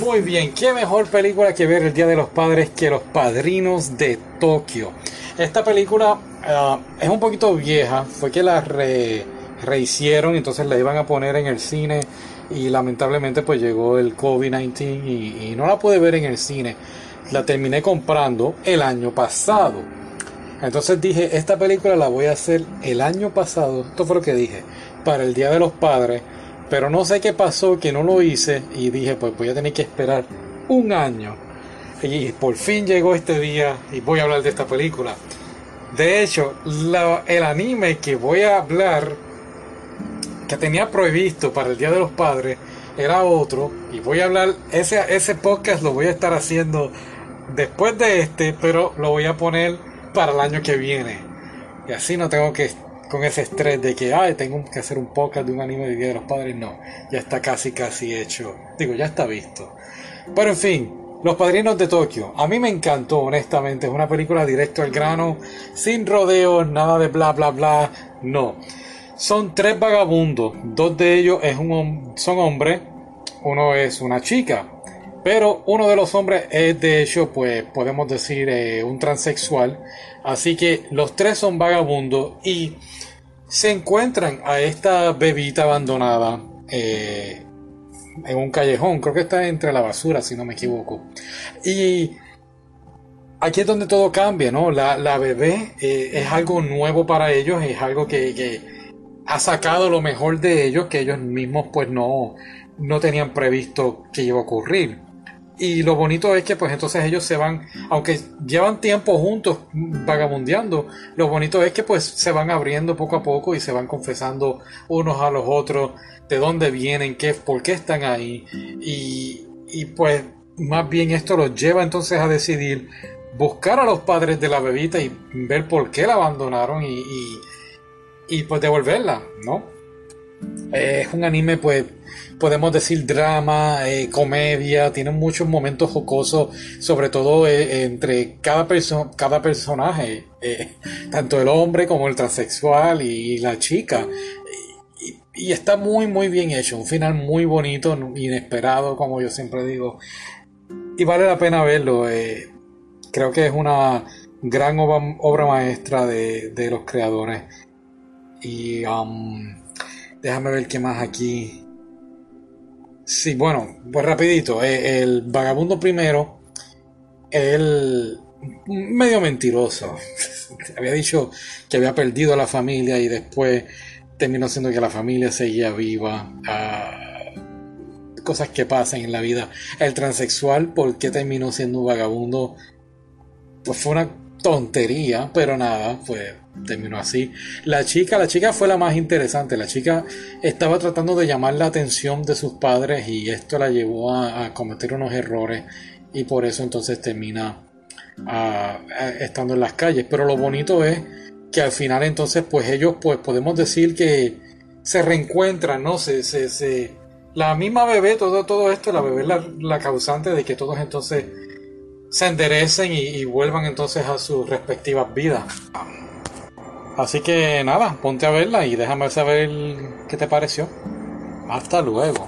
Muy bien, qué mejor película que ver el Día de los Padres que Los Padrinos de Tokio. Esta película ah, es un poquito vieja, fue que la rehicieron, entonces la iban a poner en el cine y lamentablemente pues llegó el COVID-19 y, y no la pude ver en el cine. La terminé comprando el año pasado. Entonces dije, esta película la voy a hacer el año pasado, esto fue lo que dije, para el Día de los Padres pero no sé qué pasó, que no lo hice y dije, pues voy a tener que esperar un año. Y por fin llegó este día y voy a hablar de esta película. De hecho, el anime que voy a hablar, que tenía prohibido para el Día de los Padres, era otro. Y voy a hablar, ese, ese podcast lo voy a estar haciendo después de este, pero lo voy a poner para el año que viene. Y así no tengo que con ese estrés de que, ay, tengo que hacer un podcast de un anime de Día de los Padres. No, ya está casi, casi hecho. Digo, ya está visto. Pero en fin, Los Padrinos de Tokio. A mí me encantó, honestamente. Es una película directo al grano, sin rodeos, nada de bla, bla, bla. No. Son tres vagabundos. Dos de ellos es un, son hombres. Uno es una chica. Pero uno de los hombres es de hecho, pues podemos decir, eh, un transexual. Así que los tres son vagabundos y se encuentran a esta bebita abandonada eh, en un callejón. Creo que está entre la basura, si no me equivoco. Y aquí es donde todo cambia, ¿no? La, bebé eh, es algo nuevo para ellos, es algo que, que, ha sacado lo mejor de ellos, que ellos mismos pues no, no tenían previsto que iba a ocurrir. Y lo bonito es que pues entonces ellos se van, aunque llevan tiempo juntos vagabundeando, lo bonito es que pues se van abriendo poco a poco y se van confesando unos a los otros de dónde vienen, qué, por qué están ahí. Y, y pues más bien esto los lleva entonces a decidir buscar a los padres de la bebita y ver por qué la abandonaron y, y, y pues devolverla, ¿no? Es un anime pues podemos decir drama, eh, comedia, tiene muchos momentos jocosos, sobre todo eh, entre cada, cada personaje, eh, tanto el hombre como el transexual y, la chica. Y, está muy, muy bien hecho, un final muy bonito, inesperado, como yo siempre digo. Y vale la pena verlo. creo que es una gran obra, maestra de, los creadores. Y um, déjame ver qué más aquí. Sí, bueno, pues rapidito. Eh, el vagabundo primero, él medio mentiroso. había dicho que había perdido a la familia y después terminó siendo que la familia seguía viva. Ah, cosas que pasan en la vida. El transexual, ¿por qué terminó siendo un vagabundo? Pues fue una tontería, pero nada, pues terminó así. La chica, la chica fue la más interesante. La chica estaba tratando de llamar la atención de sus padres y esto la llevó a, cometer unos errores y por eso entonces termina estando en las calles. Pero lo bonito es que al final entonces pues ellos pues podemos decir que se reencuentran, ¿no? Se, se, la misma bebé, todo, todo esto, la bebé es la, la causante de que todos entonces se enderecen y, vuelvan entonces a sus respectivas vidas. Así que nada, ponte a verla y déjame saber qué te pareció. Hasta luego.